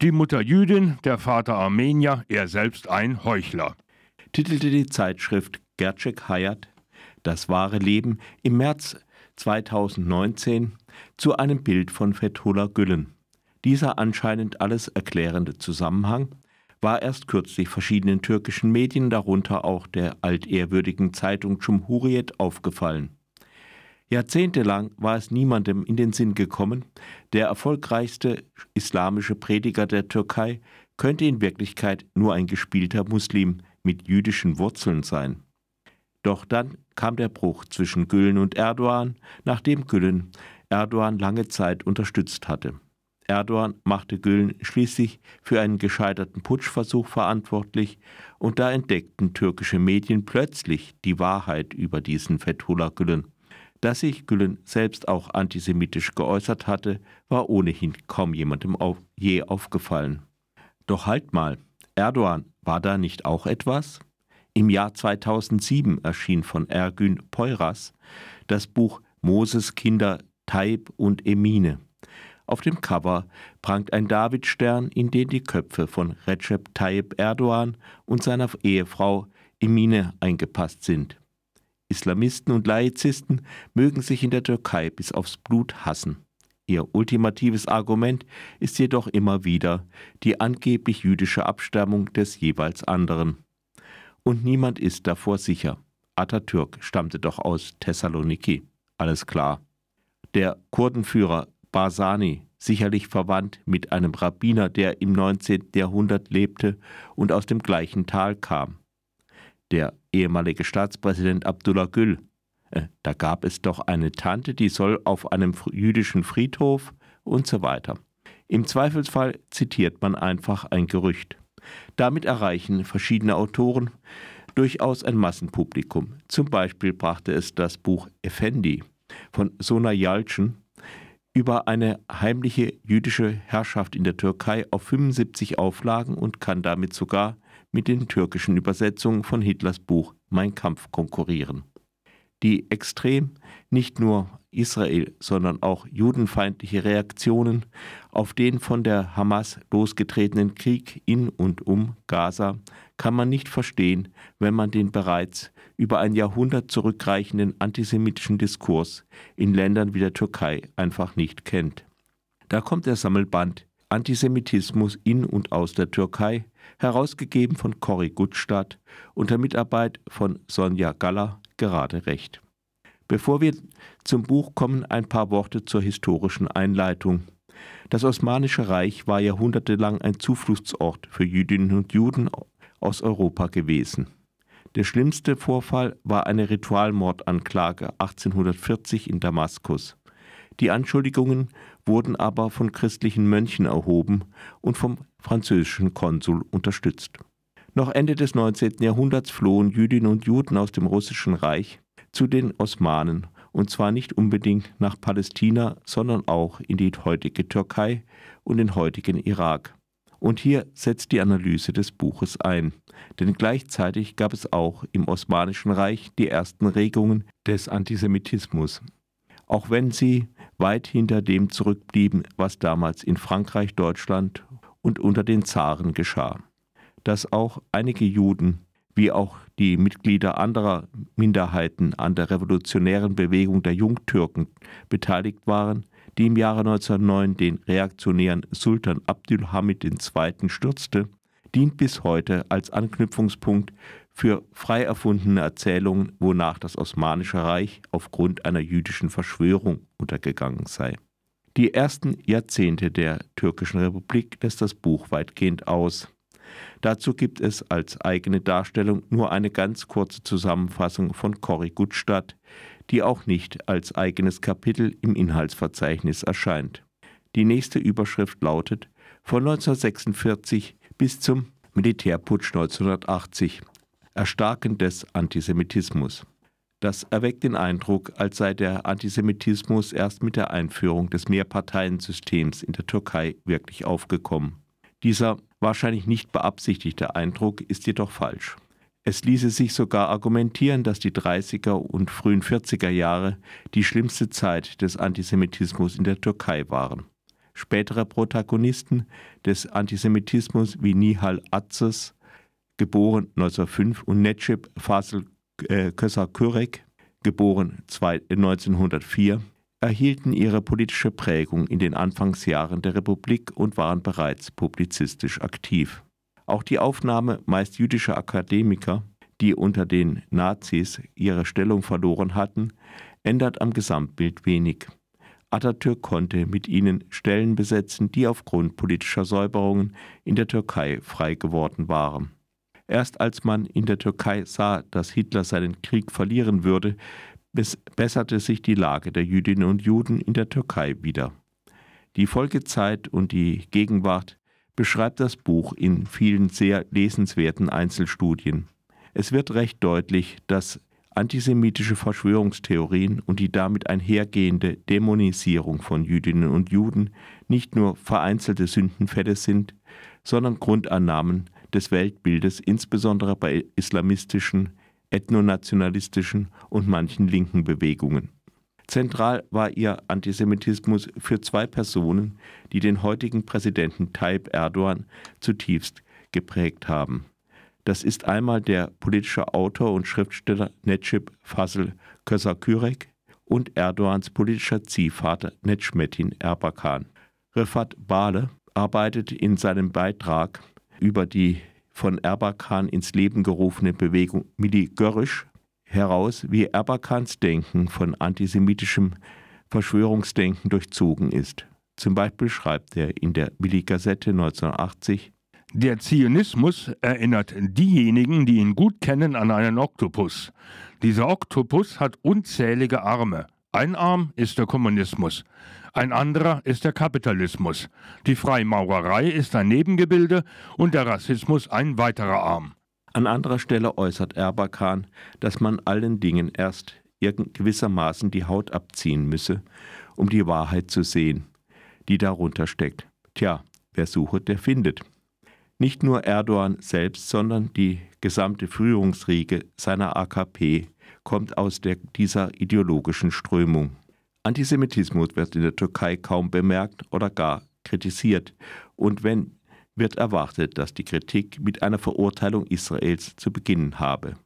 Die Mutter Jüdin, der Vater Armenier, er selbst ein Heuchler. Titelte die Zeitschrift Gercek Hayat Das wahre Leben im März 2019 zu einem Bild von Fethullah Gülen. Dieser anscheinend alles erklärende Zusammenhang war erst kürzlich verschiedenen türkischen Medien, darunter auch der altehrwürdigen Zeitung Cumhuriyet, aufgefallen. Jahrzehntelang war es niemandem in den Sinn gekommen, der erfolgreichste islamische Prediger der Türkei könnte in Wirklichkeit nur ein gespielter Muslim mit jüdischen Wurzeln sein. Doch dann kam der Bruch zwischen Gülen und Erdogan, nachdem Gülen Erdogan lange Zeit unterstützt hatte. Erdogan machte Gülen schließlich für einen gescheiterten Putschversuch verantwortlich und da entdeckten türkische Medien plötzlich die Wahrheit über diesen Fethullah Gülen. Dass sich Gülen selbst auch antisemitisch geäußert hatte, war ohnehin kaum jemandem auf, je aufgefallen. Doch halt mal, Erdogan, war da nicht auch etwas? Im Jahr 2007 erschien von Ergün Peuras das Buch Moses Kinder Taib und Emine. Auf dem Cover prangt ein Davidstern, in den die Köpfe von Recep Tayyip Erdogan und seiner Ehefrau Emine eingepasst sind. Islamisten und Laizisten mögen sich in der Türkei bis aufs Blut hassen. Ihr ultimatives Argument ist jedoch immer wieder die angeblich jüdische Abstammung des jeweils anderen. Und niemand ist davor sicher. Atatürk stammte doch aus Thessaloniki. Alles klar. Der Kurdenführer Barsani, sicherlich verwandt mit einem Rabbiner, der im 19. Jahrhundert lebte und aus dem gleichen Tal kam der ehemalige Staatspräsident Abdullah Gül. Äh, da gab es doch eine Tante, die soll auf einem jüdischen Friedhof und so weiter. Im Zweifelsfall zitiert man einfach ein Gerücht. Damit erreichen verschiedene Autoren durchaus ein Massenpublikum. Zum Beispiel brachte es das Buch Effendi von Sona Yalcin über eine heimliche jüdische Herrschaft in der Türkei auf 75 Auflagen und kann damit sogar mit den türkischen Übersetzungen von Hitlers Buch Mein Kampf konkurrieren. Die extrem nicht nur Israel, sondern auch judenfeindliche Reaktionen auf den von der Hamas losgetretenen Krieg in und um Gaza kann man nicht verstehen, wenn man den bereits über ein Jahrhundert zurückreichenden antisemitischen Diskurs in Ländern wie der Türkei einfach nicht kennt. Da kommt der Sammelband Antisemitismus in und aus der Türkei, herausgegeben von Cory Gutstadt unter Mitarbeit von Sonja Galler, gerade recht. Bevor wir zum Buch kommen, ein paar Worte zur historischen Einleitung. Das Osmanische Reich war jahrhundertelang ein Zufluchtsort für Jüdinnen und Juden aus Europa gewesen. Der schlimmste Vorfall war eine Ritualmordanklage 1840 in Damaskus. Die Anschuldigungen wurden aber von christlichen Mönchen erhoben und vom französischen Konsul unterstützt. Noch Ende des 19. Jahrhunderts flohen Jüdinnen und Juden aus dem russischen Reich zu den Osmanen, und zwar nicht unbedingt nach Palästina, sondern auch in die heutige Türkei und den heutigen Irak. Und hier setzt die Analyse des Buches ein, denn gleichzeitig gab es auch im Osmanischen Reich die ersten Regungen des Antisemitismus, auch wenn sie weit hinter dem zurückblieben, was damals in Frankreich, Deutschland und unter den Zaren geschah. Dass auch einige Juden, wie auch die Mitglieder anderer Minderheiten an der revolutionären Bewegung der Jungtürken beteiligt waren, die im Jahre 1909 den reaktionären Sultan Abdülhamid II. stürzte, dient bis heute als Anknüpfungspunkt für frei erfundene Erzählungen, wonach das Osmanische Reich aufgrund einer jüdischen Verschwörung untergegangen sei. Die ersten Jahrzehnte der türkischen Republik lässt das Buch weitgehend aus. Dazu gibt es als eigene Darstellung nur eine ganz kurze Zusammenfassung von Cory Gutstadt, die auch nicht als eigenes Kapitel im Inhaltsverzeichnis erscheint. Die nächste Überschrift lautet von 1946 bis zum Militärputsch 1980 Erstarken des Antisemitismus. Das erweckt den Eindruck, als sei der Antisemitismus erst mit der Einführung des Mehrparteiensystems in der Türkei wirklich aufgekommen. Dieser wahrscheinlich nicht beabsichtigte Eindruck ist jedoch falsch. Es ließe sich sogar argumentieren, dass die 30er und frühen 40er Jahre die schlimmste Zeit des Antisemitismus in der Türkei waren. Spätere Protagonisten des Antisemitismus wie Nihal Atzes, geboren 1905, und Necip Fasel äh, Köser-Kürek, geboren 1904, erhielten ihre politische Prägung in den Anfangsjahren der Republik und waren bereits publizistisch aktiv. Auch die Aufnahme meist jüdischer Akademiker, die unter den Nazis ihre Stellung verloren hatten, ändert am Gesamtbild wenig. Atatürk konnte mit ihnen Stellen besetzen, die aufgrund politischer Säuberungen in der Türkei frei geworden waren. Erst als man in der Türkei sah, dass Hitler seinen Krieg verlieren würde, besserte sich die Lage der Jüdinnen und Juden in der Türkei wieder. Die Folgezeit und die Gegenwart beschreibt das Buch in vielen sehr lesenswerten Einzelstudien. Es wird recht deutlich, dass antisemitische Verschwörungstheorien und die damit einhergehende Dämonisierung von Jüdinnen und Juden nicht nur vereinzelte Sündenfälle sind, sondern Grundannahmen des Weltbildes, insbesondere bei islamistischen, ethnonationalistischen und manchen linken Bewegungen. Zentral war ihr Antisemitismus für zwei Personen, die den heutigen Präsidenten Tayyip Erdogan zutiefst geprägt haben. Das ist einmal der politische Autor und Schriftsteller Necip Fazıl Kösakürek und Erdogans politischer Ziehvater Necmettin Erbakan. Rifat Bale arbeitet in seinem Beitrag über die von Erbakan ins Leben gerufene Bewegung Mili Görrisch heraus, wie Erbakans Denken von antisemitischem Verschwörungsdenken durchzogen ist. Zum Beispiel schreibt er in der Mili-Gazette 1980, der Zionismus erinnert diejenigen, die ihn gut kennen, an einen Oktopus. Dieser Oktopus hat unzählige Arme. Ein Arm ist der Kommunismus, ein anderer ist der Kapitalismus. Die Freimaurerei ist ein Nebengebilde und der Rassismus ein weiterer Arm. An anderer Stelle äußert Erbakan, dass man allen Dingen erst gewissermaßen die Haut abziehen müsse, um die Wahrheit zu sehen, die darunter steckt. Tja, wer sucht, der findet. Nicht nur Erdogan selbst, sondern die gesamte Führungsriege seiner AKP kommt aus der, dieser ideologischen Strömung. Antisemitismus wird in der Türkei kaum bemerkt oder gar kritisiert. Und wenn, wird erwartet, dass die Kritik mit einer Verurteilung Israels zu beginnen habe.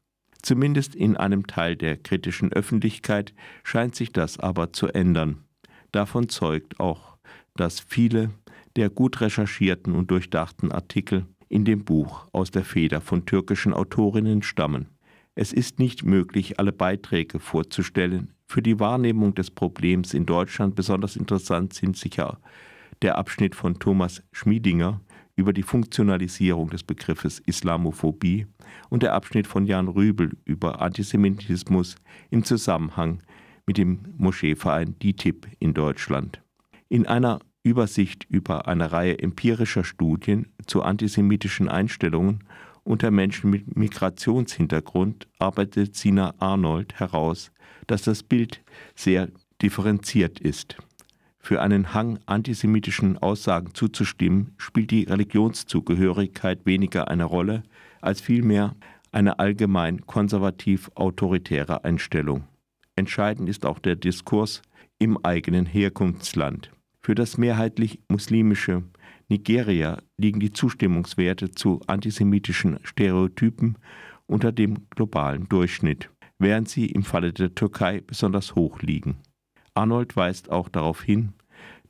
Zumindest in einem Teil der kritischen Öffentlichkeit scheint sich das aber zu ändern. Davon zeugt auch, dass viele der gut recherchierten und durchdachten Artikel in dem Buch aus der Feder von türkischen Autorinnen stammen. Es ist nicht möglich, alle Beiträge vorzustellen. Für die Wahrnehmung des Problems in Deutschland besonders interessant sind sicher der Abschnitt von Thomas Schmiedinger über die Funktionalisierung des Begriffes Islamophobie und der Abschnitt von Jan Rübel über Antisemitismus im Zusammenhang mit dem Moscheeverein DITIB in Deutschland. In einer Übersicht über eine Reihe empirischer Studien zu antisemitischen Einstellungen unter Menschen mit Migrationshintergrund arbeitet Sina Arnold heraus, dass das Bild sehr differenziert ist. Für einen Hang, antisemitischen Aussagen zuzustimmen, spielt die Religionszugehörigkeit weniger eine Rolle, als vielmehr eine allgemein konservativ-autoritäre Einstellung. Entscheidend ist auch der Diskurs im eigenen Herkunftsland. Für das mehrheitlich muslimische Nigeria liegen die Zustimmungswerte zu antisemitischen Stereotypen unter dem globalen Durchschnitt, während sie im Falle der Türkei besonders hoch liegen. Arnold weist auch darauf hin,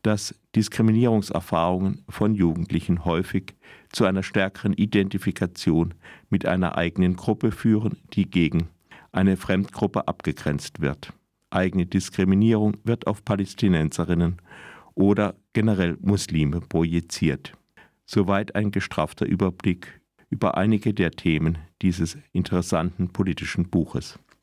dass Diskriminierungserfahrungen von Jugendlichen häufig zu einer stärkeren Identifikation mit einer eigenen Gruppe führen, die gegen eine Fremdgruppe abgegrenzt wird. Eigene Diskriminierung wird auf Palästinenserinnen oder generell Muslime projiziert. Soweit ein gestrafter Überblick über einige der Themen dieses interessanten politischen Buches.